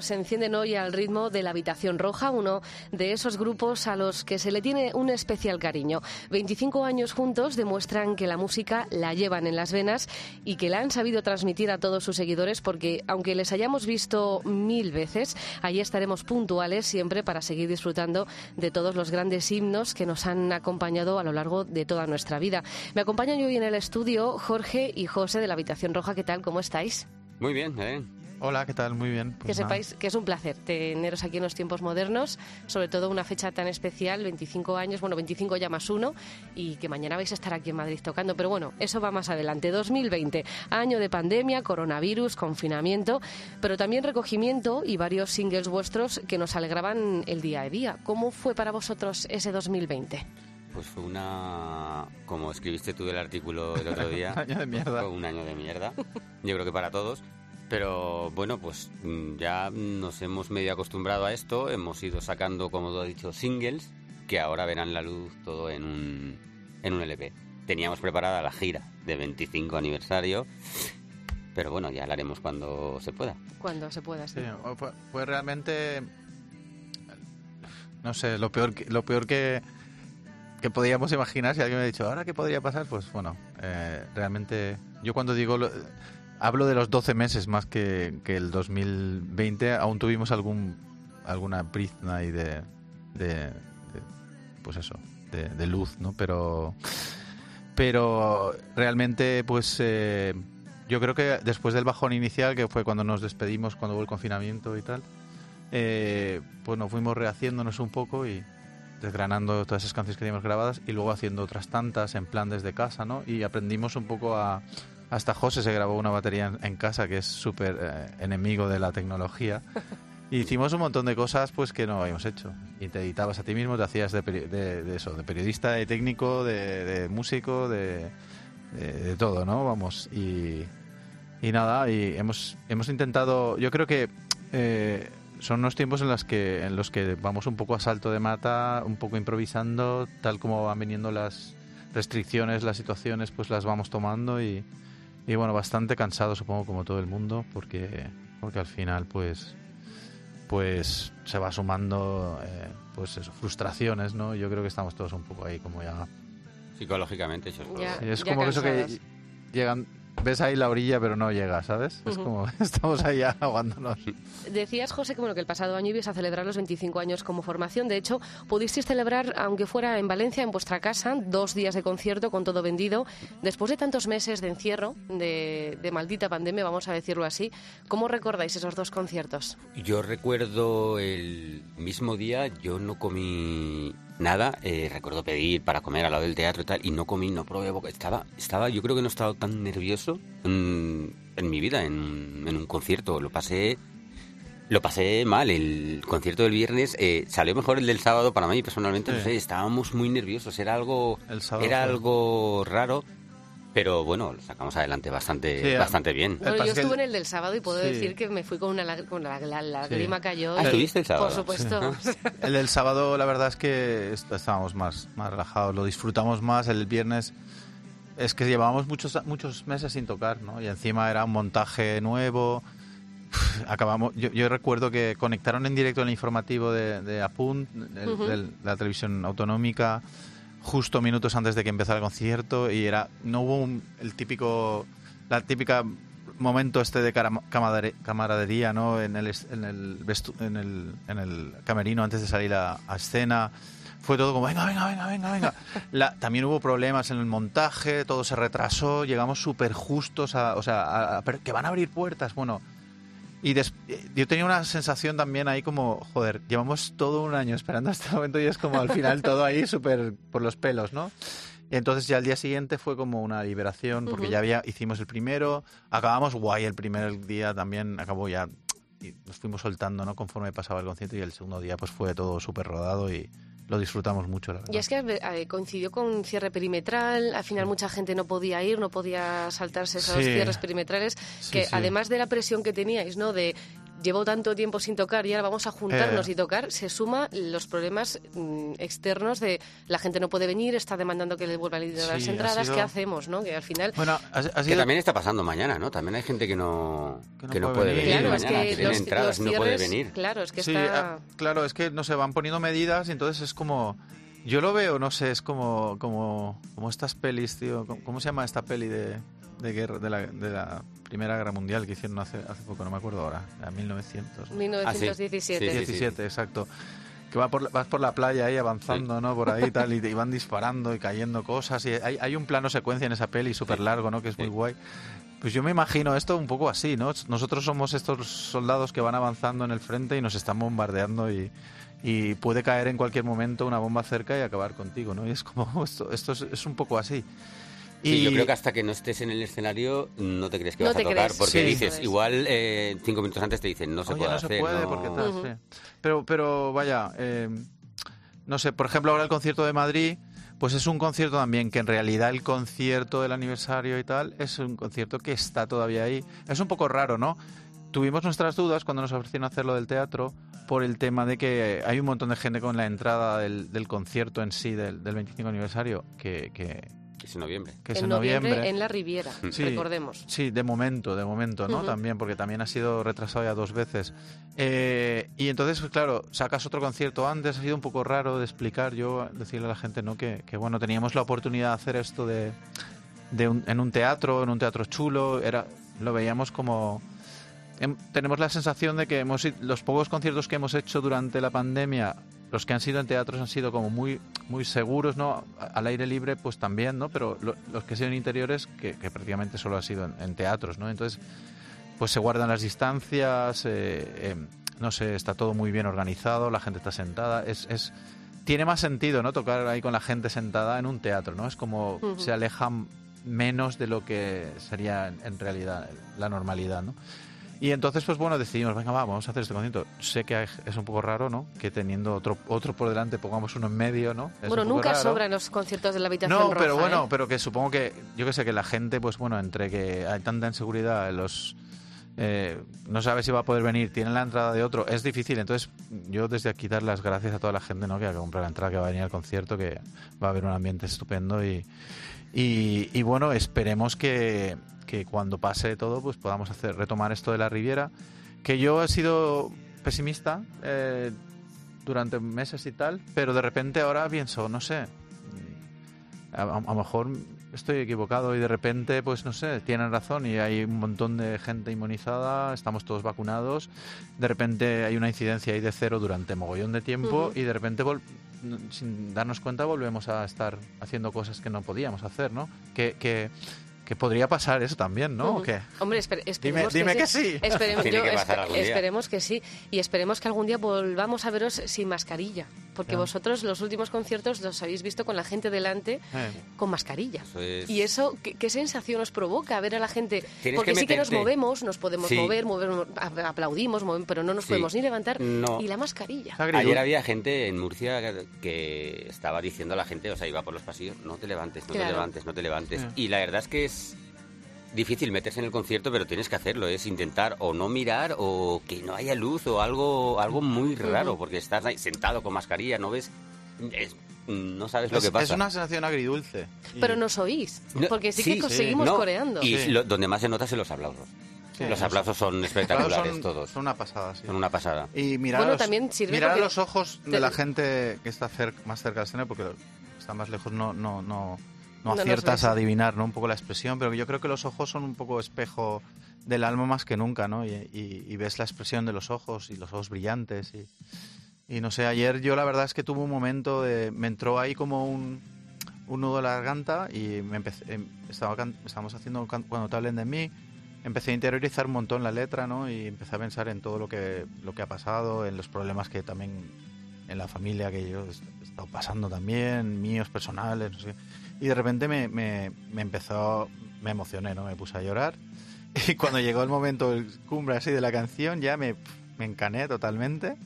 se encienden hoy al ritmo de la Habitación Roja, uno de esos grupos a los que se le tiene un especial cariño. 25 años juntos demuestran que la música la llevan en las venas y que la han sabido transmitir a todos sus seguidores porque, aunque les hayamos visto mil veces, ahí estaremos puntuales siempre para seguir disfrutando de todos los grandes himnos que nos han acompañado a lo largo de toda nuestra vida. Me acompañan hoy en el estudio Jorge y José de la Habitación Roja. ¿Qué tal? ¿Cómo estáis? Muy bien, ¿eh? Hola, ¿qué tal? Muy bien. Pues que sepáis que es un placer teneros aquí en los tiempos modernos, sobre todo una fecha tan especial, 25 años, bueno, 25 ya más uno, y que mañana vais a estar aquí en Madrid tocando. Pero bueno, eso va más adelante. 2020, año de pandemia, coronavirus, confinamiento, pero también recogimiento y varios singles vuestros que nos alegraban el día a día. ¿Cómo fue para vosotros ese 2020? Pues fue una, como escribiste tú el artículo el otro día, año de mierda. Fue un año de mierda. Yo creo que para todos. Pero bueno, pues mm, ya nos hemos medio acostumbrado a esto, hemos ido sacando, como tú has dicho, singles, que ahora verán la luz todo en un, en un LP. Teníamos preparada la gira de 25 aniversario, pero bueno, ya la haremos cuando se pueda. Cuando se pueda, sí. fue, realmente, no sé, lo peor que, lo peor que, que podíamos imaginar, si alguien me ha dicho, ¿ahora qué podría pasar? Pues bueno, eh, realmente, yo cuando digo... Lo, Hablo de los 12 meses más que, que el 2020. Aún tuvimos algún alguna brizna ahí de, de, pues eso, de, luz, ¿no? Pero, pero realmente, pues eh, yo creo que después del bajón inicial, que fue cuando nos despedimos, cuando hubo el confinamiento y tal, eh, pues nos fuimos rehaciéndonos un poco y desgranando todas esas canciones que teníamos grabadas y luego haciendo otras tantas en plan desde casa, ¿no? Y aprendimos un poco a hasta José se grabó una batería en, casa que es súper eh, enemigo de la tecnología. hicimos un montón de cosas pues que no habíamos hecho. Y te editabas a ti mismo, te hacías de, de, eso, de periodista, de técnico, de, músico, de, todo, ¿no? Vamos, y, y nada, y hemos, hemos intentado, yo creo que eh, son unos tiempos en los, que, en los que vamos un poco a salto de mata, un poco improvisando, tal como van viniendo las restricciones, las situaciones, pues las vamos tomando y, y bueno, bastante cansado supongo como todo el mundo porque, porque al final pues pues se va sumando eh, pues eso, frustraciones, ¿no? Yo creo que estamos todos un poco ahí como ya... Psicológicamente, eso es, como eso que llegan ves ahí la orilla pero no llega, ¿sabes? Es como estamos ahí ahogándonos. Decías, José, que, bueno, que el pasado año ibas a celebrar los 25 años como formación. De hecho, pudisteis celebrar, aunque fuera en Valencia, en vuestra casa, dos días de concierto con todo vendido. Después de tantos meses de encierro, de, de maldita pandemia, vamos a decirlo así, ¿cómo recordáis esos dos conciertos? Yo recuerdo el mismo día, yo no comí nada, eh, recuerdo pedir para comer al lado del teatro y tal, y no comí, no probé boca. Estaba, estaba, yo creo que no he estado tan nervioso en, mi vida, en, un concierto. Lo pasé, lo pasé mal. El concierto del viernes eh, salió mejor el del sábado para mí personalmente. No sé, estábamos muy nerviosos. Era algo, era algo raro. Pero bueno, lo sacamos adelante bastante bastante bien. yo estuve en el del sábado y puedo decir que me fui con una con la, lágrima cayó. ¿Ah, estuviste el sábado? Por supuesto. el del sábado, la verdad es que estábamos más, más relajados, lo disfrutamos más. El viernes es que llevábamos muchos, muchos meses sin tocar, ¿no? Y encima era un montaje nuevo. Acabamos, yo, recuerdo que conectaron en directo el informativo de, de Apunt, de la televisión autonómica justo minutos antes de que empezara el concierto y era no hubo el típico la típica momento este de camaradería no en el en el, en el, en el camerino antes de salir a, escena. Fue todo como venga venga venga venga venga la, también hubo problemas en el montaje todo se retrasó llegamos súper justos a, o sea que van a abrir puertas. Bueno y yo tenía una sensación también ahí como, joder, llevamos todo un año esperando este momento y es como al final todo ahí súper por los pelos, ¿no? Y entonces ya el día siguiente fue como una liberación porque ya había, hicimos el primero, acabamos guay el primer día también, acabó ya y nos fuimos soltando, ¿no? Conforme pasaba el concierto y el segundo día pues fue todo súper rodado y, lo disfrutamos mucho, la verdad. Y es que eh, coincidió con cierre perimetral, al final mucha gente no podía ir, no podía saltarse esos cierres perimetrales, que además de la presión que teníais, ¿no? De llevo tanto tiempo sin tocar y ahora vamos a juntarnos y tocar, se suma los problemas mm, externos de la gente no puede venir, está demandando que le vuelvan a las entradas, sido- ¿qué hacemos? ¿no? Que al final... Bueno, ha, ha Que también está pasando mañana, ¿no? También hay gente que no, Que no que no puede puede venir. venir claro, es mañana, que que tiene los, entradas los y no puede cierres- venir. Claro, es que Sí, está... ah, claro, es que no se van poniendo medidas y entonces es como yo lo veo, no sé, es como como como estas pelis, tío, ¿cómo, cómo se llama esta peli de, de guerra de la, de la Primera Guerra Mundial que hicieron hace hace poco, no me acuerdo ahora, era 1900. 1917. Sí, sí, sí. 17, exacto. Que va por, la- vas por la playa ahí avanzando, ¿no? Por ahí y tal, y, van disparando y cayendo cosas. Y hay, hay un plano secuencia en esa peli súper largo, ¿no? Que es muy Sí. guay. Pues yo me imagino esto un poco así, ¿no? Nosotros somos estos soldados que van avanzando en el frente y nos están bombardeando y, y puede caer en cualquier momento una bomba cerca y acabar contigo, ¿no? Y es como, esto, esto es, es un poco así. Sí, yo creo que hasta que no estés en el escenario no te crees que No vas a tocar, crees. porque Sí. dices, igual eh, cinco minutos antes te dicen no se Oye, puede no hacer. se puede no- porque tal. Pero, pero vaya, eh, no sé, por ejemplo, ahora el concierto de Madrid, pues es un concierto también que en realidad el concierto del aniversario y tal es un concierto que está todavía ahí. Es un poco raro, ¿no? Tuvimos nuestras dudas cuando nos ofrecieron hacerlo del teatro por el tema de que hay un montón de gente con la entrada del, del concierto en sí, del, del 25 aniversario, que es en noviembre. que es en en noviembre, noviembre. en la Riviera, Sí. recordemos. Sí, de momento, de momento, ¿no? También, porque también ha sido retrasado ya dos veces. Eh, y entonces, pues claro, sacas otro concierto antes, ha sido un poco raro de explicar, yo decirle a la gente, ¿no? Que, que, bueno, teníamos la oportunidad de hacer esto de, de un- en un teatro, en un teatro chulo, era lo veíamos como... em- tenemos la sensación de que hemos los pocos conciertos que hemos hecho durante la pandemia los que han sido en teatros han sido como muy muy seguros no al aire libre pues también no pero lo- los que han sido en interiores que, que prácticamente solo ha sido en, en teatros no entonces pues se guardan las distancias eh, em, no sé está todo muy bien organizado la gente está sentada es, es tiene más sentido no tocar ahí con la gente sentada en un teatro no es como se alejan menos de lo que sería en, en realidad la normalidad no y entonces, pues bueno, decidimos, venga, va, vamos a hacer este concierto. Sé que es un poco raro, ¿no? Que teniendo otro otro por delante pongamos uno en medio, ¿no? Es bueno, nunca raro. sobran los conciertos de la habitación No, roja, pero bueno, ¿eh? pero que supongo que, yo que sé, que la gente, pues bueno, entre que hay tanta inseguridad, los... eh, no sabe si va a poder venir, tiene la entrada de otro, es difícil. Entonces, yo desde aquí dar las gracias a toda la gente, ¿no? Que va a comprar la entrada, que va a venir al concierto, que va a haber un ambiente estupendo y, y, y bueno, esperemos que, que cuando pase todo, pues podamos hacer retomar esto de la Riviera. Que yo he sido pesimista eh, durante meses y tal, pero de repente ahora pienso, no sé, a, a- lo mejor estoy equivocado y de repente, pues no sé, tienen razón y hay un montón de gente inmunizada, estamos todos vacunados, de repente hay una incidencia ahí de cero durante mogollón de tiempo y de repente, sin darnos cuenta, volvemos a estar haciendo cosas que no podíamos hacer, ¿no? Que, que, que podría pasar eso también, ¿no? ¿O Ujú. qué? Hombre, esper- Dime, esperemos dime que sí. sí. Esperemos, Tiene yo que pasar espe- algún día. esperemos que sí. Y esperemos que algún día volvamos a veros sin mascarilla. Porque vosotros los últimos conciertos los habéis visto con la gente delante Eh, con mascarilla. Eso es- Y eso, ¿qué, qué sensación os provoca ver a la gente? Tienes Porque que sí que nos movemos, nos podemos Sí. mover, mover, aplaudimos, mover- pero no nos Sí. podemos ni levantar. No. Y la mascarilla. Ayer había gente en Murcia que estaba diciendo a la gente, o sea, iba por los pasillos, no te levantes, no Claro. te levantes, no te levantes. Sí. Y la verdad es que es difícil meterse en el concierto, pero tienes que hacerlo, es intentar o no mirar o que no haya luz o algo algo muy raro, porque estás ahí sentado con mascarilla, no ves, es- no sabes lo es, que pasa. es una sensación agridulce. Y- Pero nos oís. Porque sí, que sí, seguimos No, coreando. Y Sí. lo- donde más se nota es en los aplausos. Sí, los aplausos son espectaculares son, todos, son una pasada, sí. son una pasada. Y mirar, Bueno, a los, también sirve mirar los ojos de te- la gente que está cer- más cerca del escenario, porque está más lejos, no, no, no, no aciertas a adivinar ¿no? un poco la expresión, pero yo creo que los ojos son un poco espejo del alma más que nunca, ¿no? Y, y- y ves la expresión de los ojos y los ojos brillantes. Y, y no sé, ayer yo la verdad es que tuve un momento de. Me entró ahí como un, un nudo de la garganta y me empecé, em, estaba estábamos haciendo cuando te hablen de mí. Empecé a interiorizar un montón la letra, ¿no? Y empecé a pensar en todo lo que, lo que ha pasado, en los problemas que también en la familia que yo he estado pasando también, míos personales, no sé. Y de repente me, me, me empezó, me emocioné, ¿no? Me puse a llorar. Y cuando llegó el momento, el cumbre así de la canción, ya me, me encané totalmente.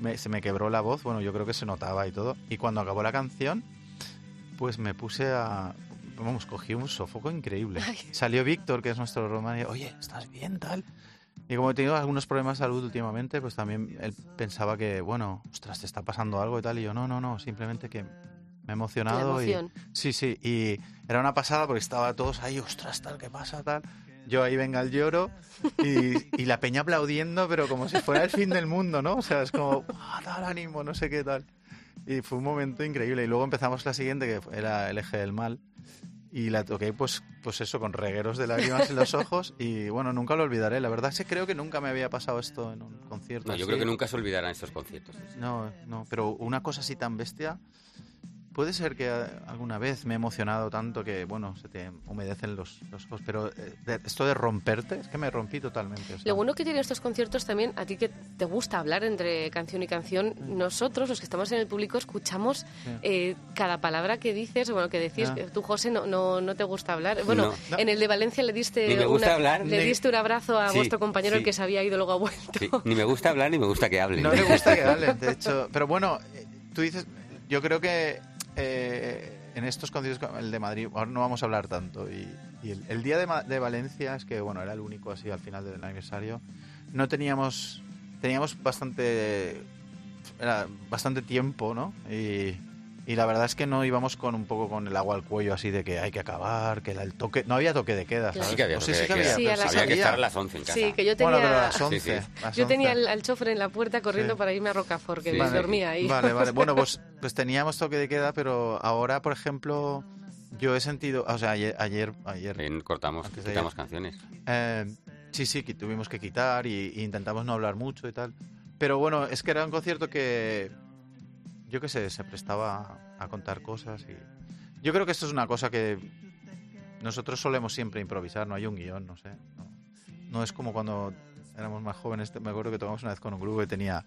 Me- se me quebró la voz, bueno, yo creo que se notaba y todo. Y cuando acabó la canción, pues me puse a... Vamos, cogí un sofoco increíble. Salió Víctor, que es nuestro romano, y oye, ¿estás bien, tal? Y como he tenido algunos problemas de salud últimamente, pues también él pensaba que, bueno, ostras, te está pasando algo y tal. Y yo, no, no, no, simplemente que me he emocionado. Y, emoción. sí, sí, y era una pasada porque estaba todos ahí, ostras, tal, ¿qué pasa, tal? Yo ahí venga el lloro y, y la peña aplaudiendo, pero como si fuera el fin del mundo, ¿no? O sea, es como, ¡ah, tal ánimo, no sé qué tal. Y fue un momento increíble. Y luego empezamos la siguiente, que era el eje del mal. Y la toqué, pues, pues eso, con regueros de lágrimas en los ojos. Y bueno, nunca lo olvidaré. La verdad es que creo que nunca me había pasado esto en un concierto. No, yo así. creo que nunca se olvidarán estos conciertos. No, no, pero una cosa así tan bestia. Puede ser que eh, alguna vez me he emocionado tanto que, bueno, se te humedecen los, los ojos, pero eh, esto de romperte, es que me rompí totalmente. o sea. Lo bueno que tienen estos conciertos también, a ti que te gusta hablar entre canción y canción, nosotros, los que estamos en el público, escuchamos Sí. eh, cada palabra que dices, bueno, que decís, Ah. que tú, José, no, no, no te gusta hablar. Bueno, No. en el de Valencia le diste, Ni me gusta una- hablar, le ni- diste un abrazo a Sí, vuestro compañero, el que se había ido, luego ha vuelto. Sí, ni me gusta hablar ni me gusta que hablen. No le gusta que hablen, de hecho. Pero bueno, eh, tú dices, yo creo que eh, en estos conciertos, el de Madrid, ahora no vamos a hablar tanto. Y, el, día de, de Valencia, es que bueno, era el único así al final del aniversario, no teníamos, teníamos bastante, era bastante tiempo, ¿no? Y, y la verdad es que no íbamos con un poco con el agua al cuello así de que hay que acabar, que la- el toque, no había toque de queda. ¿sabes? Sí que había toque de que queda. había, Sí, pero a las Había que estar a las 11 en casa. Sí, que yo tenía, Bueno, pero a las Sí, 11. sí. las yo tenía 11. al, al chofer en la puerta corriendo Sí. para irme a Rocafort, que dormía ahí. Vale, vale. Bueno, pues, pues teníamos toque de queda, pero ahora, por ejemplo, yo he sentido, o sea, ayer, ayer, ayer Bien, cortamos, quitamos ayer. canciones. eh, sí, sí, que tuvimos que quitar y, y intentamos no hablar mucho y tal. Pero bueno, es que era un concierto que, yo qué sé, se prestaba a contar cosas y yo creo que esto es una cosa que nosotros solemos siempre improvisar, no hay un guion, no sé. No, no es como cuando éramos más jóvenes, me acuerdo que tocamos una vez con un grupo que tenía,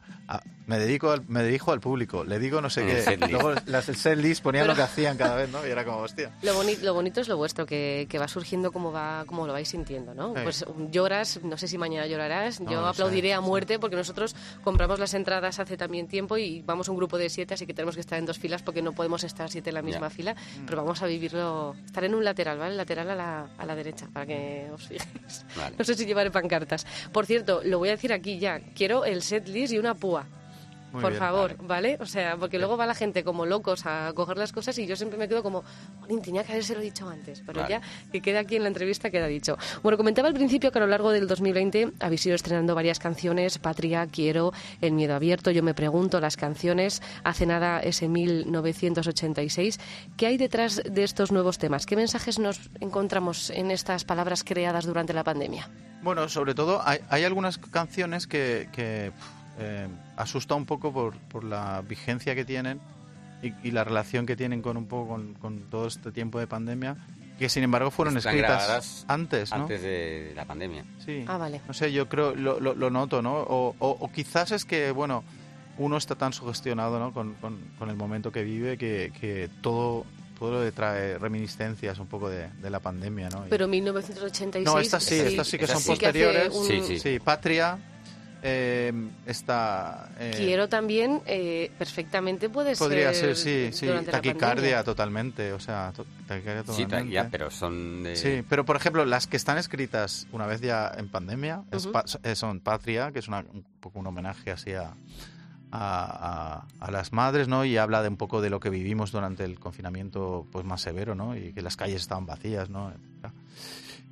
me dedico al, me dirijo al público, le digo no sé El qué, luego las el set list ponían Pero- lo que hacían cada vez, ¿no? Y era como, hostia. Lo, boni- lo bonito es lo vuestro, que, que va surgiendo como va como lo vais sintiendo, ¿no? Sí. Pues um, lloras, no sé si mañana llorarás, No, yo no sé, aplaudiré a sí. muerte porque nosotros compramos las entradas hace también tiempo y vamos un grupo de siete, así que tenemos que estar en dos filas porque no podemos estar siete en la misma fila, Mm. pero vamos a vivirlo, estar en un lateral, ¿vale? Lateral a la, a la derecha, para que os fijéis. Vale. No sé si llevaré pancartas. Por cierto, lo voy a decir aquí ya, quiero el set list y una púa. Muy por bien, favor, ¿vale? O sea, porque luego va la gente como locos a coger las cosas y yo siempre me quedo como, "Jolín, tenía que habérselo dicho antes, pero Vale. ya que queda aquí en la entrevista queda dicho. Bueno, comentaba al principio que a lo largo del 2020 habéis ido estrenando varias canciones, Patria, Quiero, El Miedo Abierto, Yo Me Pregunto, las canciones, hace nada ese 1986. ¿Qué hay detrás de estos nuevos temas? ¿Qué mensajes nos encontramos en estas palabras creadas durante la pandemia? Bueno, sobre todo hay, hay algunas canciones que, eh, asusta un poco por, por la vigencia que tienen y, y la relación que tienen con un poco con, con todo este tiempo de pandemia, que sin embargo fueron Están escritas antes, ¿no? Antes de la pandemia. Sí. Ah, vale. No sé, yo creo, lo, lo, lo noto, ¿no? O, o- o quizás es que, bueno, uno está tan sugestionado, ¿no? Con, con- con el momento que vive que, que todo, todo le trae reminiscencias un poco de, de la pandemia, ¿no? Pero 1986... no, estas sí, estas sí que son sí que posteriores. un- Sí, sí. Sí, Patria, eh, está... eh, Quiero también, eh, perfectamente puede Podría ser. ser, sí, sí. Taquicardia totalmente, o sea, to- taquicardia Sí, ta- totalmente. ya, pero son de... Sí, pero por ejemplo, las que están escritas una vez ya en pandemia es Ujú. pa- eh, son Patria, que es una- un poco un homenaje así a, a, a- a las madres, ¿no? Y habla de un poco de lo que vivimos durante el confinamiento pues más severo, ¿no? Y que las calles estaban vacías, ¿no?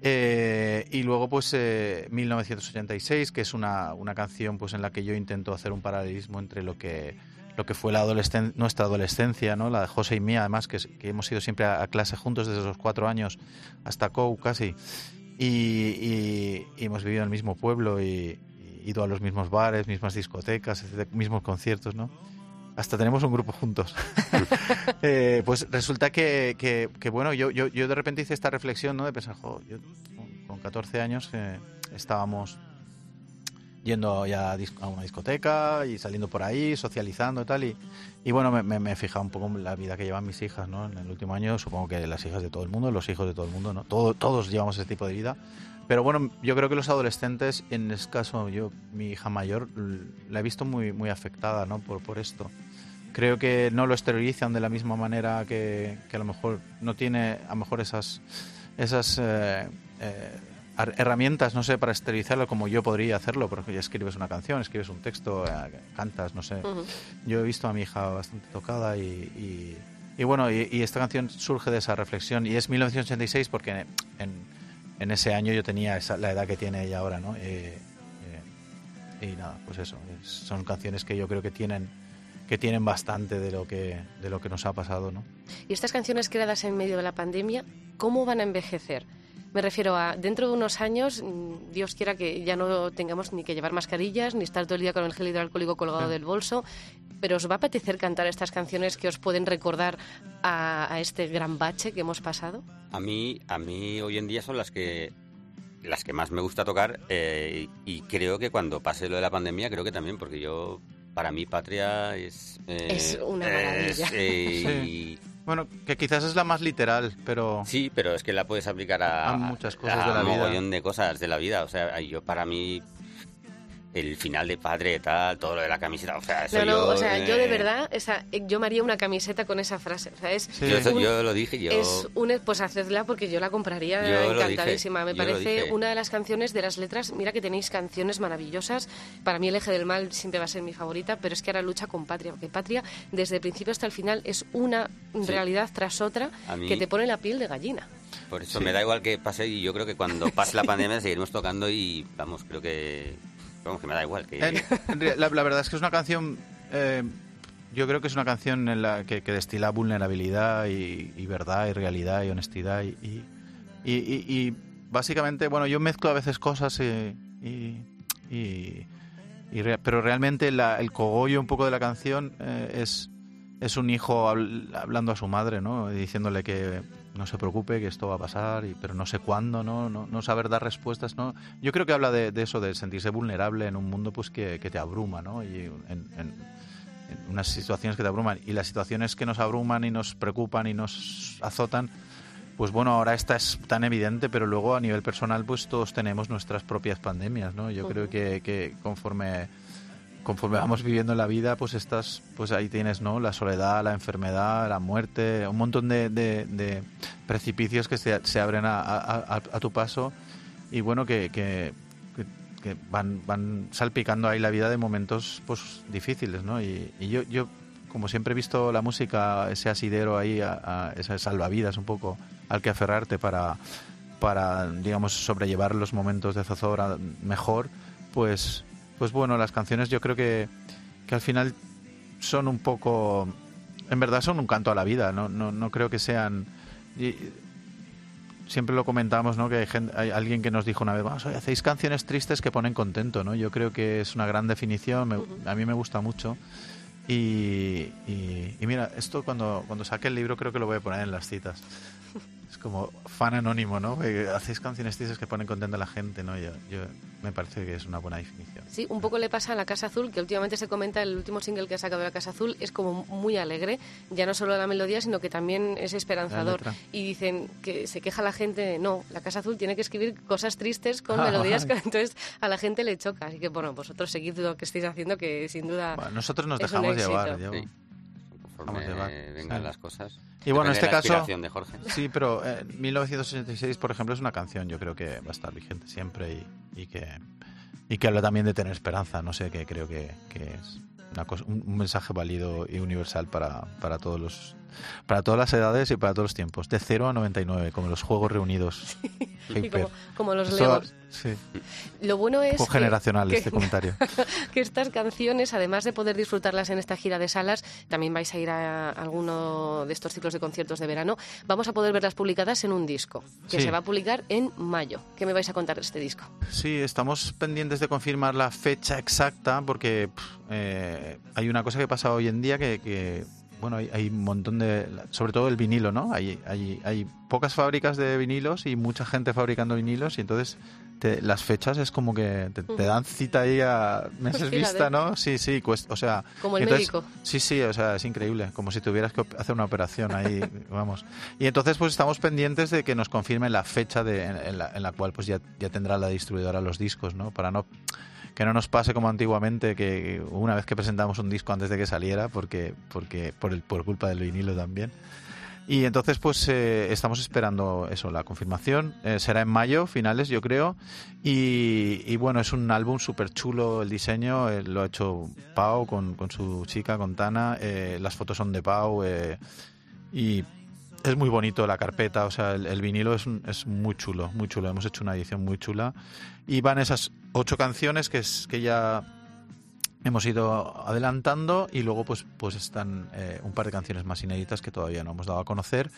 Eh, y luego, pues, eh, 1986, que es una, una canción pues en la que yo intento hacer un paralelismo entre lo que lo que fue la adolescen nuestra adolescencia, ¿no? La de José y mía, además, que, que hemos ido siempre a, a clase juntos desde los cuatro años hasta COU casi. Y, y- y hemos vivido en el mismo pueblo y, y ido a los mismos bares, mismas discotecas, etcétera, mismos conciertos, ¿no? Hasta tenemos un grupo juntos. Eh, pues resulta que, que- que, bueno, yo, yo, yo de repente hice esta reflexión, ¿no? De pensar, jo, yo con, con 14 años eh, estábamos yendo ya a una discoteca y saliendo por ahí, socializando y tal. Y, y bueno, me, me, me he fijado un poco en la vida que llevan mis hijas, ¿no? En el último año, supongo que las hijas de todo el mundo, los hijos de todo el mundo, ¿no? Todo- todos llevamos ese tipo de vida. Pero bueno, yo creo que los adolescentes, en este caso, yo, mi hija mayor, la he visto muy, muy afectada, ¿no? Por, por esto. Creo que no lo exteriorizan de la misma manera que, que a lo mejor no tiene, a lo mejor esas, esas eh, eh, herramientas, no sé, para esterilizarlo como yo podría hacerlo, porque ya escribes una canción, escribes un texto, eh, cantas, no sé. Yo he visto a mi hija bastante tocada y, y, bueno, y, esta canción surge de esa reflexión y es 1986 porque en, en ese año yo tenía esa, la edad que tiene ella ahora, ¿no? Eh, eh, y nada, pues eso, son canciones que yo creo que tienen que tienen bastante de lo que de lo que nos ha pasado, ¿no? Y estas canciones creadas en medio de la pandemia, ¿cómo van a envejecer? Me refiero a dentro de unos años, mm, Dios quiera que ya no tengamos ni que llevar mascarillas, ni estar todo el día con el gel hidroalcohólico colgado del bolso, pero ¿os va a apetecer cantar estas canciones que os pueden recordar a, este gran bache que hemos pasado? A mí, a mí hoy en día son las que las que más me gusta tocar eh, y creo que cuando pase lo de la pandemia creo que también porque yo para mí patria es eh, es una maravilla. eh, bueno, que quizás es la más literal, pero... Sí, pero es que la puedes aplicar a, muchas cosas de la vida. un montón de cosas de la vida. O sea, yo para mí el final de padre, tal, todo lo de la camiseta. O sea, no, no, o sea, yo de verdad, esa, yo me haría una camiseta con esa frase. O sea, es yo, lo dije, yo. Es un, pues hacedla porque yo la compraría encantadísima. me parece una de las canciones de las letras. Mira que tenéis canciones maravillosas. Para mí, El eje del mal siempre va a ser mi favorita, pero es que ahora lucha con Patria, porque Patria, desde el principio hasta el final, es una realidad tras otra que te pone la piel de gallina. Por eso me da igual que pase y yo creo que cuando pase la pandemia seguiremos tocando y vamos, creo que Vamos, que me da igual. La, verdad es que es una canción... Eh, yo creo que es una canción en la que, destila vulnerabilidad y, verdad y realidad y honestidad y, y, básicamente, bueno, yo mezclo a veces cosas y, pero realmente el cogollo un poco de la canción eh, es, es un hijo hablando a su madre, ¿no? Diciéndole que no se preocupe, que esto va a pasar, y, pero no sé cuándo, ¿no? No, no saber dar respuestas, ¿no? Yo creo que habla de, eso, de sentirse vulnerable en un mundo pues que, te abruma, ¿no? Y en, unas situaciones que te abruman. Y las situaciones que nos abruman y nos preocupan y nos azotan, pues bueno, ahora esta es tan evidente, pero luego a nivel personal pues todos tenemos nuestras propias pandemias, ¿no? Yo creo que, que conforme conforme vamos viviendo la vida, pues estás, pues ahí tienes, ¿no? La soledad, la enfermedad, la muerte, un montón de, precipicios que se, se abren a, tu paso y bueno, que, que, van, van salpicando ahí la vida de momentos pues difíciles, ¿no? Y, yo, yo, como siempre he visto la música, ese asidero ahí, a, esa salvavidas un poco al que aferrarte para, para, digamos, sobrellevar los momentos de zozobra mejor, pues pues bueno, las canciones yo creo que, que al final son un poco, en verdad son un canto a la vida, no, no, no creo que sean... siempre lo comentamos, ¿no? Que hay, hay, alguien que nos dijo una vez, vamos, hacéis canciones tristes que ponen contento, ¿no? Yo creo que es una gran definición, a mí me gusta mucho. Y, y, y, mira, esto cuando, cuando saque el libro creo que lo voy a poner en las citas como fan anónimo, ¿no? hacéis canciones tristes que ponen contenta a la gente, ¿no? Yo, me parece que es una buena definición. Sí, un poco le pasa a La Casa Azul, que últimamente se comenta, el último single que ha sacado La Casa Azul es como muy alegre, ya no solo la melodía, sino que también es esperanzador. Y dicen que se queja la gente, no, La Casa Azul tiene que escribir cosas tristes con melodías que entonces a la gente le choca. Así que, bueno, vosotros seguid lo que estáis haciendo, que sin duda... nosotros nos dejamos llevar, vengan las cosas. Y bueno, en este caso. Sí, pero eh, 1986, por ejemplo, es una canción, yo creo que va a estar vigente siempre y, que, y que habla también de tener esperanza. No sé, que creo que, es una cosa, un, mensaje válido y universal para, para todos los para todas las edades y para todos los tiempos, de 0 a 99, como los juegos reunidos. como, los Legos. Sí. Lo bueno es. Un generacional este comentario. que estas canciones, además de poder disfrutarlas en esta gira de salas, también vais a ir a alguno de estos ciclos de conciertos de verano. Vamos a poder verlas publicadas en un disco, que se va a publicar en mayo. ¿Qué me vais a contar de este disco? Sí, estamos pendientes de confirmar la fecha exacta, porque eh, hay una cosa que pasa hoy en día que bueno, hay, un montón de, sobre todo el vinilo, ¿no? Hay, hay, hay pocas fábricas de vinilos y mucha gente fabricando vinilos y entonces las fechas es como que te, dan cita ahí a meses vista, ¿no? Sí, sí, o sea... Como el médico. Sí, sí, o sea, es increíble, como si tuvieras que hacer una operación ahí, vamos. Y entonces pues estamos pendientes de que nos confirmen la fecha de, en, la, en la cual pues ya, ya tendrá la distribuidora los discos, ¿no? Para no que no nos pase como antiguamente que una vez que presentamos un disco antes de que saliera porque porque por el por culpa del vinilo también Y entonces, pues eh, estamos esperando eso, la confirmación. Eh, será en mayo, finales, yo creo. Y, bueno, es un álbum súper chulo el diseño. Eh, lo ha hecho Pau con, con, su chica, con Tana. las fotos son de Pau. y es muy bonito la carpeta. O sea, el, vinilo es, es muy chulo, muy chulo. Hemos hecho una edición muy chula. Y van esas ocho canciones que, es, que ya hemos ido adelantando y luego pues pues están eh, un par de canciones más inéditas que todavía no hemos dado a conocer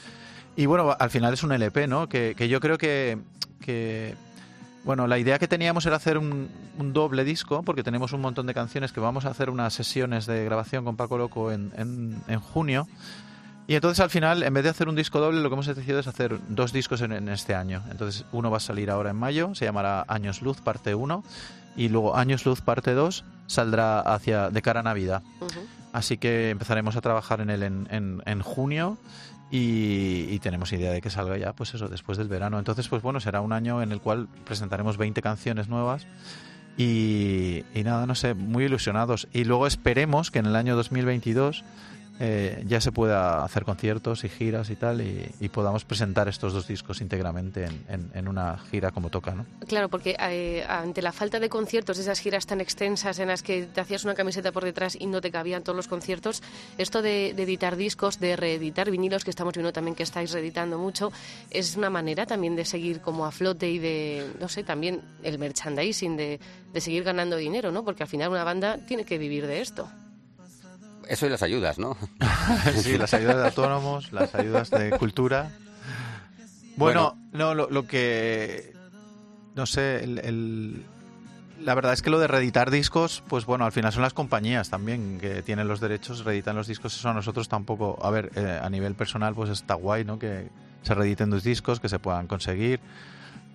y bueno al final es un LP no que, yo creo que, que bueno la idea que teníamos era hacer un, doble disco porque tenemos un montón de canciones que vamos a hacer unas sesiones de grabación con Paco Loco en, en, junio y entonces al final, en vez de hacer un disco doble, lo que hemos decidido es hacer dos discos en, en, este año. Entonces uno va a salir ahora en mayo, se llamará Años Luz, parte 1, y luego Años Luz, parte 2, saldrá hacia de cara a Navidad. Así que empezaremos a trabajar en él en, en, junio y, tenemos idea de que salga ya, pues eso, después del verano. Entonces, pues bueno, será un año en el cual presentaremos 20 canciones nuevas y, y nada, no sé, muy ilusionados. Y luego esperemos que en el año 2022 eh, ya se pueda hacer conciertos y giras y tal y, podamos presentar estos dos discos íntegramente en, una gira como toca, ¿no? Claro, porque eh, ante la falta de conciertos, esas giras tan extensas en las que te hacías una camiseta por detrás y no te cabían todos los conciertos, esto de, editar discos, de reeditar vinilos, que estamos viendo también que estáis reeditando mucho, es una manera también de seguir como a flote y de, no sé, también el merchandising, de, de seguir ganando dinero, ¿no? Porque al final una banda tiene que vivir de esto. Eso y las ayudas, ¿no? sí, las ayudas de autónomos, las ayudas de cultura. Bueno, no, lo, que... No sé, el, la verdad es que lo de reeditar discos, pues bueno, al final son las compañías también que tienen los derechos, reeditan los discos, eso a nosotros tampoco, a ver, eh, a nivel personal pues está guay, ¿no? Que se reediten los discos, que se puedan conseguir,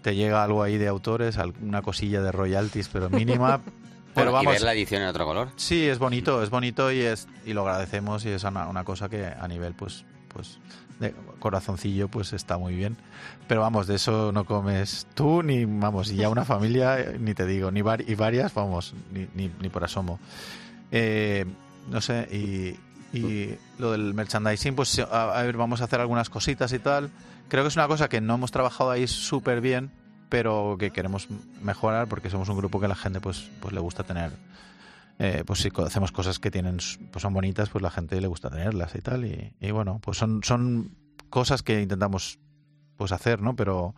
te llega algo ahí de autores, alguna cosilla de royalties, pero mínima, Pero vamos, y ver la edición en otro color. Sí, es bonito, es bonito y es y lo agradecemos y es una, cosa que a nivel pues pues de corazoncillo pues está muy bien. Pero vamos, de eso no comes tú ni vamos, y ya una familia ni te digo, ni y varias, vamos, ni, ni, por asomo. Eh, no sé, y, y lo del merchandising, pues a, ver, vamos a hacer algunas cositas y tal. Creo que es una cosa que no hemos trabajado ahí súper bien, pero que queremos mejorar porque somos un grupo que la gente pues, pues le gusta tener. Eh, pues si hacemos cosas que tienen pues son bonitas, pues la gente le gusta tenerlas y tal. Y, bueno, pues son, son cosas que intentamos pues hacer, ¿no? Pero,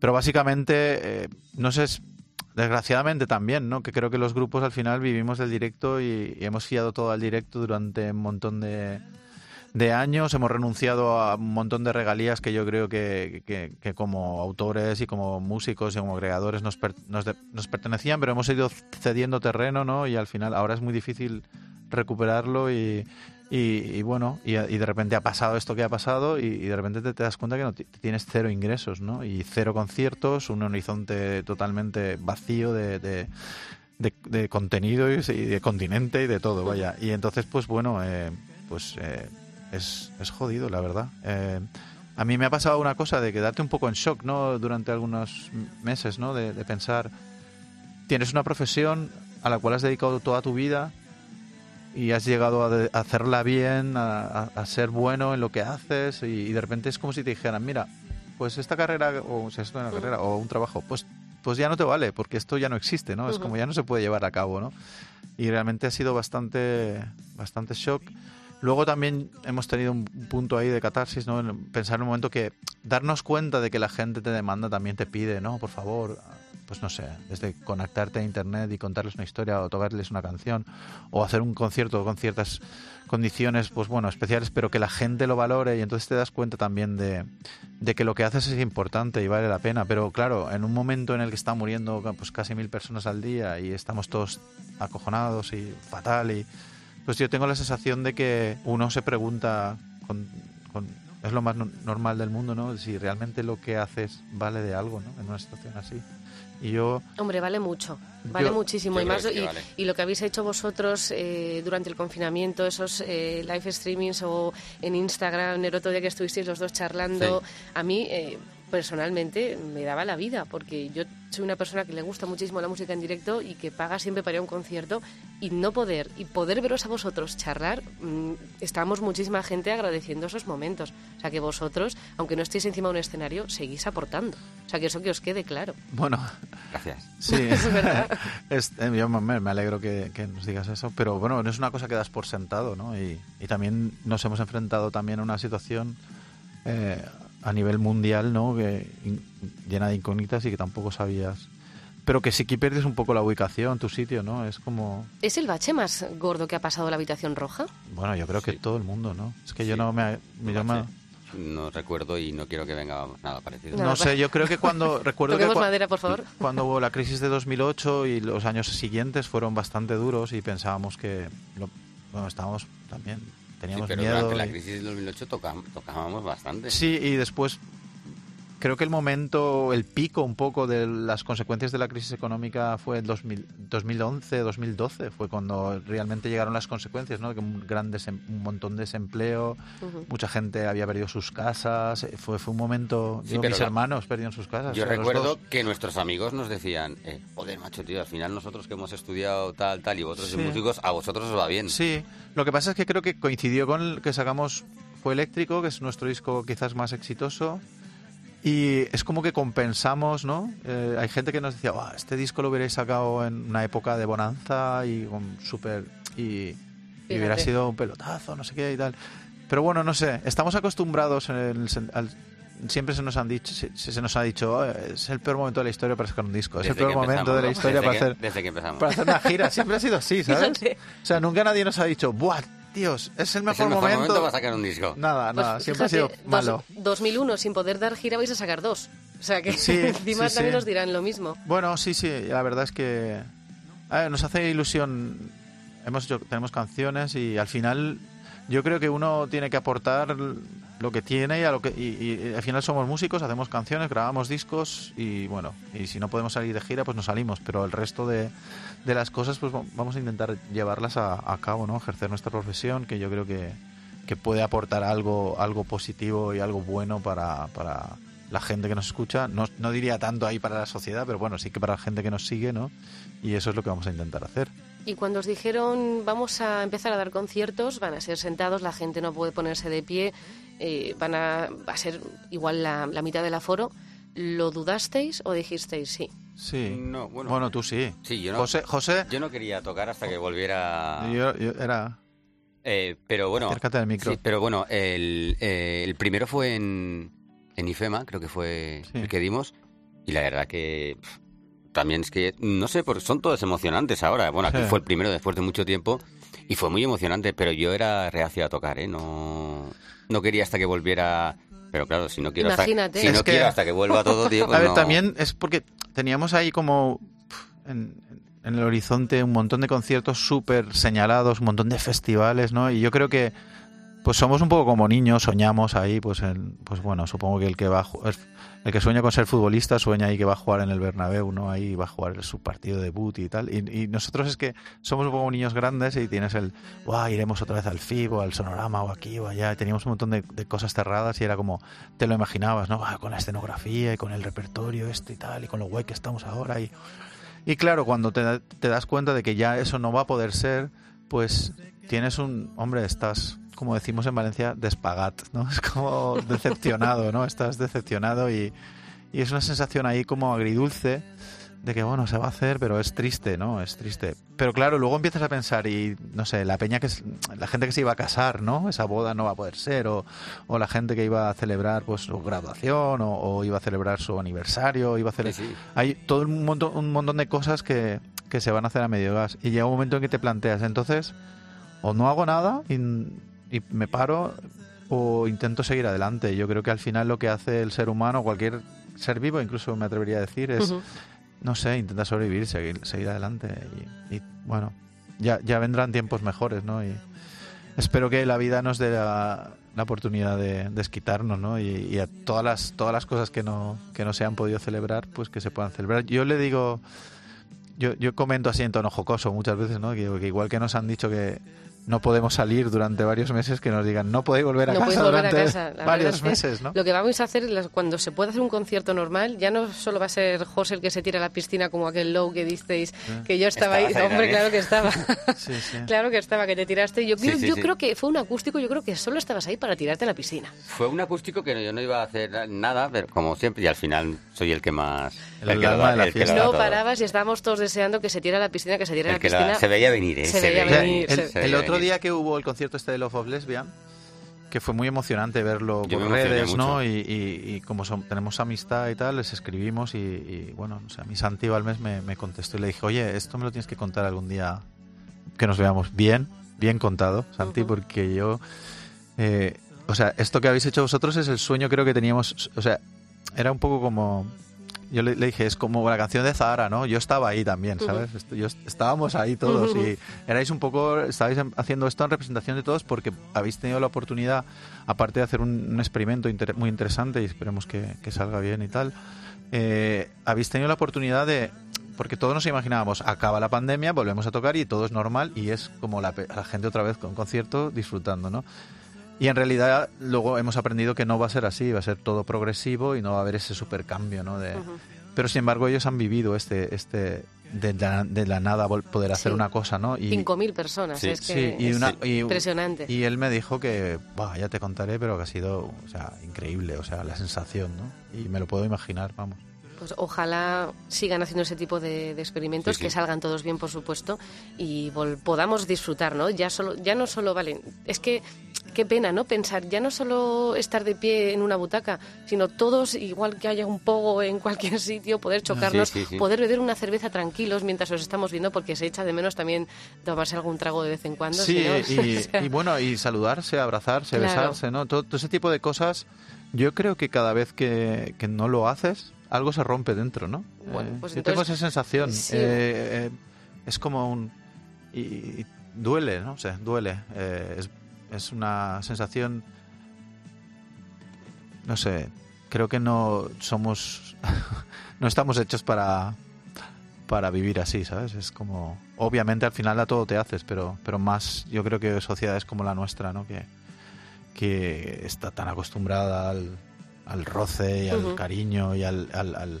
pero básicamente, eh, no sé, desgraciadamente también, ¿no? Que creo que los grupos al final vivimos del directo y hemos fiado todo al directo durante un montón de, de años, hemos renunciado a un montón de regalías que yo creo que, que, como autores y como músicos y como creadores nos, nos, nos, pertenecían, pero hemos ido cediendo terreno, ¿no? Y al final ahora es muy difícil recuperarlo y, y, bueno, y, de repente ha pasado esto que ha pasado y, de repente te, das cuenta que no tienes cero ingresos, ¿no? Y cero conciertos, un horizonte totalmente vacío de, de de, contenido y de continente y de todo, vaya. Y entonces, pues bueno, eh, pues eh, es, es jodido, la verdad. Eh, a mí me ha pasado una cosa de quedarte un poco en shock, ¿no? Durante algunos meses, ¿no? De, pensar, tienes una profesión a la cual has dedicado toda tu vida y has llegado a, hacerla bien, a, ser bueno en lo que haces y, de repente es como si te dijeran, mira, pues esta carrera o sea, esto una carrera o un trabajo, pues pues ya no te vale porque esto ya no existe, ¿no? Es como ya no se puede llevar a cabo, ¿no? Y realmente ha sido bastante bastante shock Luego también hemos tenido un punto ahí de catarsis, ¿no? Pensar en un momento que darnos cuenta de que la gente te demanda también te pide, ¿no? Por favor, pues no sé, desde conectarte a internet y contarles una historia o tocarles una canción o hacer un concierto con ciertas condiciones, pues bueno, especiales, pero que la gente lo valore y entonces te das cuenta también de, de que lo que haces es importante y vale la pena. Pero claro, en un momento en el que están muriendo pues casi mil personas al día y estamos todos acojonados y fatal y pues yo tengo la sensación de que uno se pregunta, con, es lo más normal del mundo, ¿no? Si realmente lo que haces vale de algo, ¿no? En una situación así. Y yo... Hombre, vale mucho, vale muchísimo. Y, más, y, lo que habéis hecho vosotros eh, durante el confinamiento, esos eh, live streamings o en Instagram, el otro día que estuvisteis los dos charlando, a mí... Eh, personalmente me daba la vida, porque yo soy una persona que le gusta muchísimo la música en directo y que paga siempre para ir a un concierto y no poder, y poder veros a vosotros charlar, mm, estamos muchísima gente agradeciendo esos momentos. O sea que vosotros, aunque no estéis encima de un escenario, seguís aportando. O sea que eso que os quede claro. Bueno, Gracias. sí, Es verdad. Es- eh, yo me, me alegro que, que nos digas eso, pero bueno, no es una cosa que das por sentado, ¿no? Y, y también nos hemos enfrentado también a una situación eh, a nivel mundial, ¿no? Que, in- llena de incógnitas y que tampoco sabías. Pero que sí que pierdes un poco la ubicación, tu sitio, ¿no? Es como... ¿Es el bache más gordo que ha pasado la habitación roja? Bueno, yo creo que Sí. todo el mundo, ¿no? Es que yo Sí. no me... yo me- Bache. No recuerdo y no quiero que venga nada parecido. No, No sé, yo creo que cuando... Recuerdo que cua- madera, por favor. cuando hubo la crisis de 2008 y los años siguientes fueron bastante duros y pensábamos que... lo- bueno, estábamos también... Sí, Teníamos pero miedo. durante la crisis del 2008 tocam- tocábamos bastante. Sí, y después creo que el momento, el pico un poco de las consecuencias de la crisis económica fue en 2000 2011, 2012, fue cuando realmente llegaron las consecuencias, ¿no? Que un, gran desem- un montón de desempleo, mucha gente había perdido sus casas, eh, fue, fue un momento, Sí, yo, mis la- hermanos perdieron sus casas. Yo o sea, los recuerdo que nuestros amigos nos decían, eh, joder, macho, tío, al final nosotros que hemos estudiado tal, tal, y vosotros Sí. sois músicos, a vosotros os va bien. Sí, lo que pasa es que creo que coincidió con el que sacamos Fue Eléctrico, que es nuestro disco quizás más exitoso. Y es como que compensamos, ¿no? Eh, hay gente que nos decía, "Buah, este disco lo hubierais sacado en una época de bonanza y con súper. Y, y hubiera sido un pelotazo, no sé qué y tal. Pero bueno, no sé, estamos acostumbrados en el al- siempre se nos han dicho se, se nos ha dicho "Oh, es el peor momento de la historia para sacar un disco es el peor momento de la historia desde para que- hacer Desde que empezamos. para hacer una gira siempre ha sido así sabes o sea nunca nadie nos ha dicho buah tíos es el Es mejor, el mejor momento, momento para sacar un disco. nada Pues nada siempre fíjate, ha sido malo dos- 2001, sin poder dar gira, vais a sacar dos. O sea que Sí, encima sí, también sí. nos dirán lo mismo. Bueno, sí, sí, la verdad es que a ver, nos hace ilusión. Hemos hecho, tenemos canciones y al final yo creo que uno tiene que aportar lo que tiene y, a lo que, y, y al final somos músicos, hacemos canciones, grabamos discos y bueno, y si no podemos salir de gira pues no salimos, pero el resto de, de las cosas pues vamos a intentar llevarlas a, a cabo, ¿no? Ejercer nuestra profesión que yo creo que, que puede aportar algo, algo positivo y algo bueno para, para la gente que nos escucha. No, no diría tanto ahí para la sociedad, pero bueno, sí que para la gente que nos sigue, ¿no? Y eso es lo que vamos a intentar hacer. Y cuando os dijeron vamos a empezar a dar conciertos, van a ser sentados, la gente no puede ponerse de pie, eh, van a, va a ser igual la, la mitad del aforo, ¿lo dudasteis o dijisteis sí? Sí. No, bueno. bueno, tú sí. Sí, yo no, José, José yo no quería tocar hasta que volviera... yo, yo era... Eh, pero bueno... Acércate al micro. Sí, pero bueno, el, eh, el primero fue en, en IFEMA, creo que fue Sí. el que dimos, y la verdad que pff, también es que, no sé, porque son todos emocionantes ahora. Bueno, aquí Sí. fue el primero después de mucho tiempo, y fue muy emocionante, pero yo era reacio a tocar, ¿eh? No, no quería hasta que volviera... Pero claro, si no quiero, hasta, si no que- quiero hasta que vuelva todo, tío, pues a ver, no. también es porque teníamos ahí como en, en el horizonte un montón de conciertos súper señalados, un montón de festivales, ¿no? Y yo creo que pues somos un poco como niños, soñamos ahí, pues en, pues bueno, supongo que el que va a el que sueña con ser futbolista sueña ahí que va a jugar en el Bernabéu, ¿no? Ahí va a jugar su partido de debut y tal. Y, nosotros es que somos poco niños grandes y tienes el, ¡guau! Iremos otra vez al FIB o al Sonorama o aquí o allá. Y teníamos un montón de, cosas cerradas y era como, te lo imaginabas, ¿no? Ah, con la escenografía y con el repertorio este y tal y con lo guay que estamos ahora. Y, y claro, cuando te, te das cuenta de que ya eso no va a poder ser, pues tienes un, hombre, estás, como decimos en Valencia, despagat, ¿no? Es como decepcionado, ¿no? Estás decepcionado y, y es una sensación ahí como agridulce de que, bueno, se va a hacer, pero es triste, ¿no? Es triste. Pero claro, luego empiezas a pensar y, no sé, la peña que es, la gente que se iba a casar, ¿no? Esa boda no va a poder ser, o, o la gente que iba a celebrar, pues, su graduación, o, o iba a celebrar su aniversario, iba a Sí, sí. hay todo un montón, un montón de cosas que, que se van a hacer a medio gas. Y llega un momento en que te planteas, entonces, o no hago nada y, y me paro, o intento seguir adelante. Yo creo que al final lo que hace el ser humano, cualquier ser vivo, incluso me atrevería a decir, es, no sé, intentar sobrevivir, seguir, seguir adelante. Y, y, bueno, ya, ya vendrán tiempos mejores, ¿no? Y espero que la vida nos dé la, la oportunidad de desquitarnos, ¿no? Y, y a todas las, todas las cosas que no, que no se han podido celebrar, pues que se puedan celebrar. Yo le digo, yo, yo comento así en tono jocoso muchas veces, ¿no? Que, que igual que nos han dicho que, no podemos salir durante varios meses que nos digan no podéis volver a No casa volver a durante casa. Varios verdad es que meses, ¿no? Lo que vamos a hacer las- cuando se pueda hacer un concierto normal, ya no solo va a ser José el que se tira a la piscina como aquel low que disteis, que yo estaba ahí. Hombre, también. claro que estaba. Sí, sí. claro que estaba, que te tiraste. Yo, Sí, yo, sí, yo sí. creo que fue un acústico, yo creo que solo estabas ahí para tirarte a la piscina. Fue un acústico que yo no iba a hacer nada, pero como siempre, y al final soy el que más... El que lo alma da- de la el que lo fiesta. da No todo. parabas y estábamos todos deseando que se tire a la piscina, que se tire a la piscina. se veía venir, ¿eh? Se veía venir, el, se- el veía otro día que hubo el concierto este de Love of Lesbian, que fue muy emocionante verlo Yo por redes, ¿no? Y, y- y como son- tenemos amistad y tal, les escribimos y, y, bueno, o sea, mi Santi Balmes me, me contestó y le dije, oye, esto me lo tienes que contar algún día que nos veamos bien, bien contado, Santi, Ujú. porque yo, eh, o sea, esto que habéis hecho vosotros es el sueño creo que teníamos, o sea, era un poco como... Yo le, le dije, es como la canción de Zahara, ¿no? Yo estaba ahí también, ¿sabes? Yo, estábamos ahí todos y erais un poco, estabais en- haciendo esto en representación de todos porque habéis tenido la oportunidad, aparte de hacer un, un experimento inter- muy interesante y esperemos que, que salga bien y tal, eh, habéis tenido la oportunidad de, porque todos nos imaginábamos, acaba la pandemia, volvemos a tocar y todo es normal y es como la, la gente otra vez con concierto disfrutando, ¿no? Y en realidad luego hemos aprendido que no va a ser así, va a ser todo progresivo y no va a haber ese supercambio, ¿no? De. Pero sin embargo ellos han vivido este, este de, la, de la nada poder hacer Sí. una cosa, ¿no? Y, 5.000 personas, Sí. es que sí, y es una- y- impresionante. y él me dijo que, "Buah, ya te contaré, pero que ha sido, o sea, increíble, o sea, la sensación, ¿no? Y me lo puedo imaginar, vamos. Pues ojalá sigan haciendo ese tipo de, de experimentos, Sí, sí. que salgan todos bien, por supuesto, y vol- podamos disfrutar, ¿no? Ya, solo, ya no solo, vale, es que qué pena, ¿no? Pensar, ya no solo estar de pie en una butaca, sino todos, igual que haya un pogo en cualquier sitio, poder chocarnos, Sí, sí, sí. poder beber una cerveza tranquilos mientras os estamos viendo, porque se echa de menos también tomarse algún trago de vez en cuando. Sí, si no- y, o sea, y bueno, y saludarse, abrazarse, Claro. besarse, ¿no? Todo, todo ese tipo de cosas, yo creo que cada vez que, que no lo haces, algo se rompe dentro, ¿no? Bueno, Eh, pues yo tengo esa sensación. sí. Eh, eh, es como un... Y, y duele, ¿no? O sea, duele. Es, es una sensación... No sé, creo que no somos... no estamos hechos para para vivir así, ¿sabes? Es como obviamente al final a todo te haces, pero pero más yo creo que sociedades como la nuestra, ¿no? Que que está tan acostumbrada al, al roce y al cariño y al, al- al-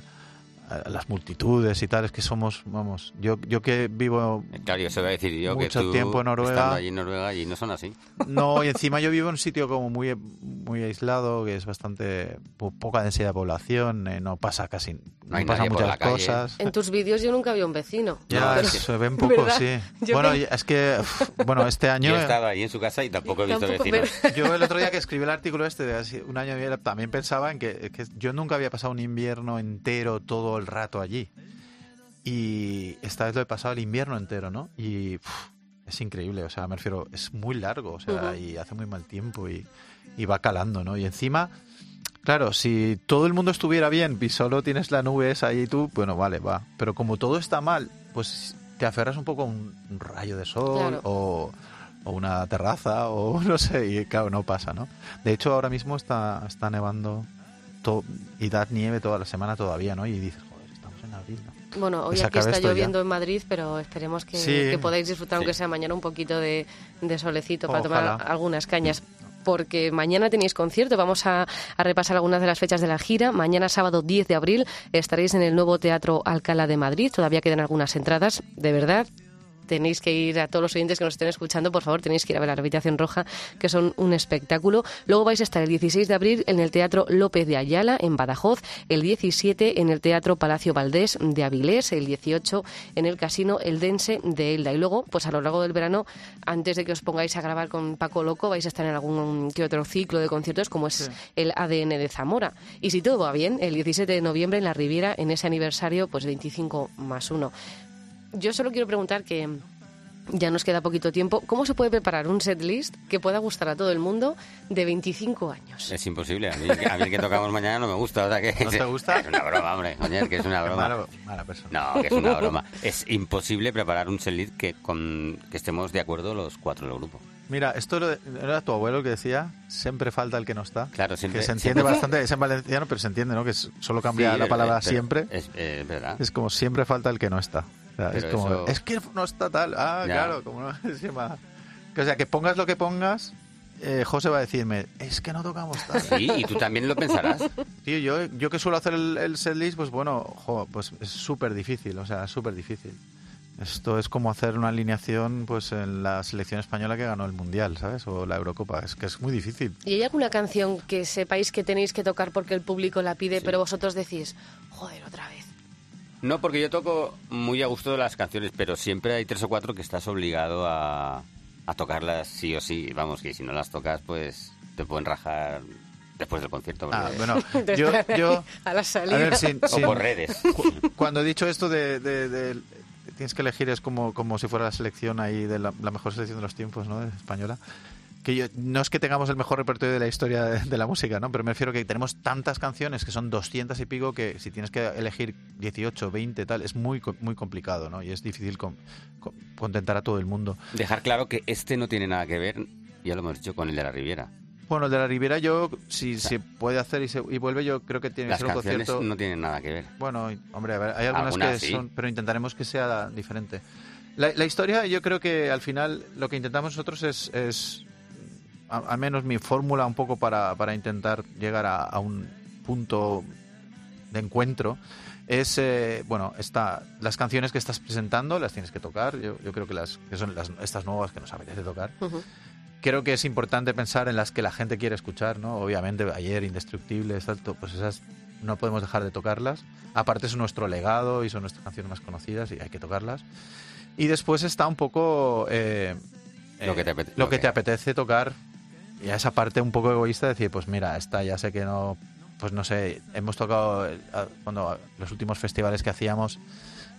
las multitudes y tal, es que somos, vamos, yo yo que vivo Claro, yo se va a decir yo Mucho que tú, tiempo en Noruega. allí en Noruega, y no son así. no, y encima yo vivo en un sitio como muy muy aislado, que es bastante po- poca densidad de población, eh, no pasa casi no, hay pasan nadie por muchas cosas. En tus vídeos yo nunca vi un vecino. Ya, No, que- se ven poco, ¿Verdad? sí. Yo bueno, es que, bueno, este año... Yo estaba ahí en su casa y tampoco he visto Tampoco, vecinos. pero- Yo el otro día que escribí el artículo este de así un año también pensaba en que, que yo nunca había pasado un invierno entero todo el rato allí. Y esta vez lo he pasado el invierno entero, ¿no? Y es increíble, o sea, me refiero, es muy largo, o sea, y hace muy mal tiempo y, y va calando, ¿no? Y encima, claro, si todo el mundo estuviera bien y solo tienes la nube esa ahí y tú, bueno, vale, va. Pero como todo está mal, pues te aferras un poco a un, rayo de sol Claro. o, o una terraza o no sé, y claro, no pasa, ¿no? De hecho, ahora mismo está, está nevando y da nieve toda la semana todavía, ¿no? Y dices, Bueno, hoy aquí está ya. lloviendo en Madrid, pero esperemos que, Sí. que podáis disfrutar, aunque sea mañana, un poquito de, de solecito para Ojalá. tomar algunas cañas. Porque mañana tenéis concierto, vamos a, a repasar algunas de las fechas de la gira. Mañana, sábado 10 de abril, estaréis en el nuevo Teatro Alcalá de Madrid. Todavía quedan algunas entradas, de verdad. Tenéis que ir a todos los oyentes que nos estén escuchando, por favor, tenéis que ir a ver la Habitación Roja, que son un espectáculo. Luego vais a estar el 16 de abril en el Teatro López de Ayala, en Badajoz, el 17 en el Teatro Palacio Valdés de Avilés, el 18 en el Casino El Dense de Elda. Y luego, pues a lo largo del verano, antes de que os pongáis a grabar con Paco Loco, vais a estar en algún que otro ciclo de conciertos, como es el ADN de Zamora. Y si todo va bien, el 17 de noviembre en la Riviera, en ese aniversario, pues 25 más 1 yo solo quiero preguntar que ya nos queda poquito tiempo, ¿cómo se puede preparar un set list que pueda gustar a todo el mundo de 25 años? Es imposible. A mí, a mí el que tocamos mañana no me gusta. O sea que ¿No te gusta? Es una broma, hombre. Que es una broma. Mala, mala persona. No, que es una broma. Es imposible preparar un setlist que, con, que estemos de acuerdo los cuatro del grupo. Mira, esto lo de- era tu abuelo el que decía, siempre falta el que no está. Claro, siempre- Que se entiende siempre- bastante, es en valenciano, pero se entiende, ¿no? Que solo cambia Sí, la palabra siempre. Es verdad. Es como siempre falta el que no está. Sea, es como, eso- es que no está tal. Ah, Ya. claro, como no se llama. o sea, que pongas lo que pongas, eh, José va a decirme, es que no tocamos tal. Sí, y tú también lo pensarás. Tío, yo, yo que suelo hacer el, el setlist, pues bueno, jo, pues es súper difícil, o sea, súper difícil. Esto es como hacer una alineación pues en la selección española que ganó el Mundial, ¿sabes? O la Eurocopa. Es que es muy difícil. ¿Y hay alguna canción que sepáis que tenéis que tocar porque el público la pide, pero vosotros decís, joder, otra vez? No, porque yo toco muy a gusto de las canciones, pero siempre hay tres o cuatro que estás obligado a, a tocarlas sí o sí. Vamos, que si no las tocas, pues te pueden rajar después del concierto. Ah, bueno, yo, yo a la a salida. ver, sin- o por redes. cu- cuando he dicho esto de, de- de- tienes que elegir es como, como si fuera la selección ahí de la, la mejor selección de los tiempos, ¿no? Española. Que yo, no es que tengamos el mejor repertorio de la historia de, de la música, ¿no? Pero me refiero que tenemos tantas canciones que son 200 y pico que si tienes que elegir 18, 20, tal, es muy, muy complicado, ¿no? Y es difícil con- con- contentar a todo el mundo. Dejar claro que este no tiene nada que ver, ya lo hemos dicho, con el de la Riviera. Bueno, el de la Ribera yo, si se puede hacer y, se, y vuelve, yo creo que tiene que ser un concierto... no tienen nada que ver. Bueno, hombre, a ver, hay algunas Algunas que sí. son, pero intentaremos que sea diferente. La, la historia, yo creo que al final lo que intentamos nosotros es, es a- al menos mi fórmula un poco para, para intentar llegar a, a un punto de encuentro es eh, bueno está las canciones que estás presentando las tienes que tocar yo, yo creo que las que son las, estas nuevas que nos apetece tocar Ujú. creo que es importante pensar en las que la gente quiere escuchar, ¿no? Obviamente, ayer, Indestructibles, Salto, pues esas no podemos dejar de tocarlas. Aparte es nuestro legado y son nuestras canciones más conocidas y hay que tocarlas. Y después está un poco eh, Lo que te eh, lo lo que que- te apetece tocar y a esa parte un poco egoísta de decir, pues mira, esta ya sé que no, pues no sé, hemos tocado eh, cuando los últimos festivales que hacíamos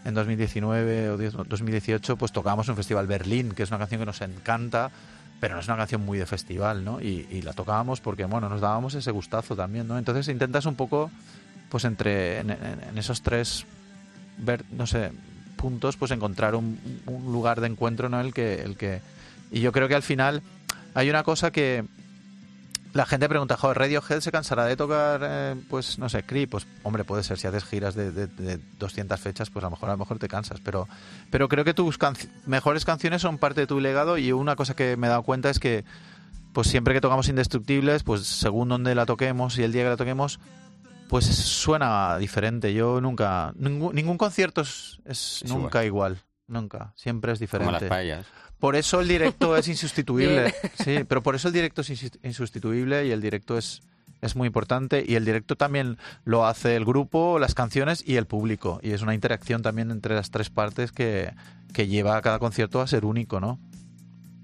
en 2019 o 10 2018, pues tocábamos un festival Berlín, que es una canción que nos encanta, pero no es una canción muy de festival, ¿no? Y, y la tocábamos porque, bueno, nos dábamos ese gustazo también, ¿no? Entonces intentas un poco, pues entre, en, en- en esos tres, ver, no sé, puntos, pues encontrar un, un lugar de encuentro, ¿no? El que, el que... Y yo creo que al final hay una cosa que la gente pregunta, joder, Radiohead se cansará de tocar, eh, pues, no sé, Creep. Pues, hombre, puede ser, si haces giras de, de- de 200 fechas, pues a lo mejor a lo mejor te cansas. Pero, pero creo que tus mejores canciones son parte de tu legado y una cosa que me he dado cuenta es que, pues siempre que tocamos Indestructibles, pues según donde la toquemos y el día que la toquemos, pues suena diferente. Yo nunca, ningún, ningún concierto es, es nunca igual. Nunca, siempre es Como diferente. las paellas. Por eso el directo es insustituible. Sí, pero por eso el directo es insus- insustituible y el directo es, es muy importante. Y el directo también lo hace el grupo, las canciones y el público. Y es una interacción también entre las tres partes que, que lleva a cada concierto a ser único, ¿no?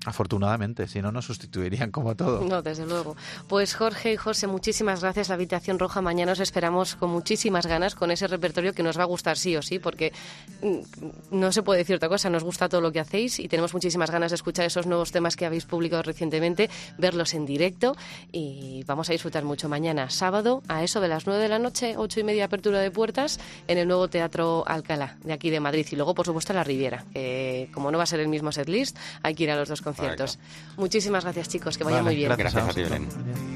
Afortunadamente, si no nos sustituirían como todo. No, desde luego. Pues Jorge y José, muchísimas gracias. La Habitación Roja mañana os esperamos con muchísimas ganas, con ese repertorio que nos va a gustar sí o sí, porque mm, no se puede decir otra cosa, nos gusta todo lo que hacéis y tenemos muchísimas ganas de escuchar esos nuevos temas que habéis publicado recientemente, verlos en directo y vamos a disfrutar mucho mañana, sábado, a eso de las 9 de la noche, ocho y media apertura de puertas en el nuevo Teatro Alcalá, de aquí de Madrid y luego, por supuesto, la Riviera, como no va a ser el mismo setlist, hay que ir a los dos conciertos. Muchísimas gracias, chicos, que vaya Vale, muy bien. Gracias a ti, vosotros. Belén. Bien.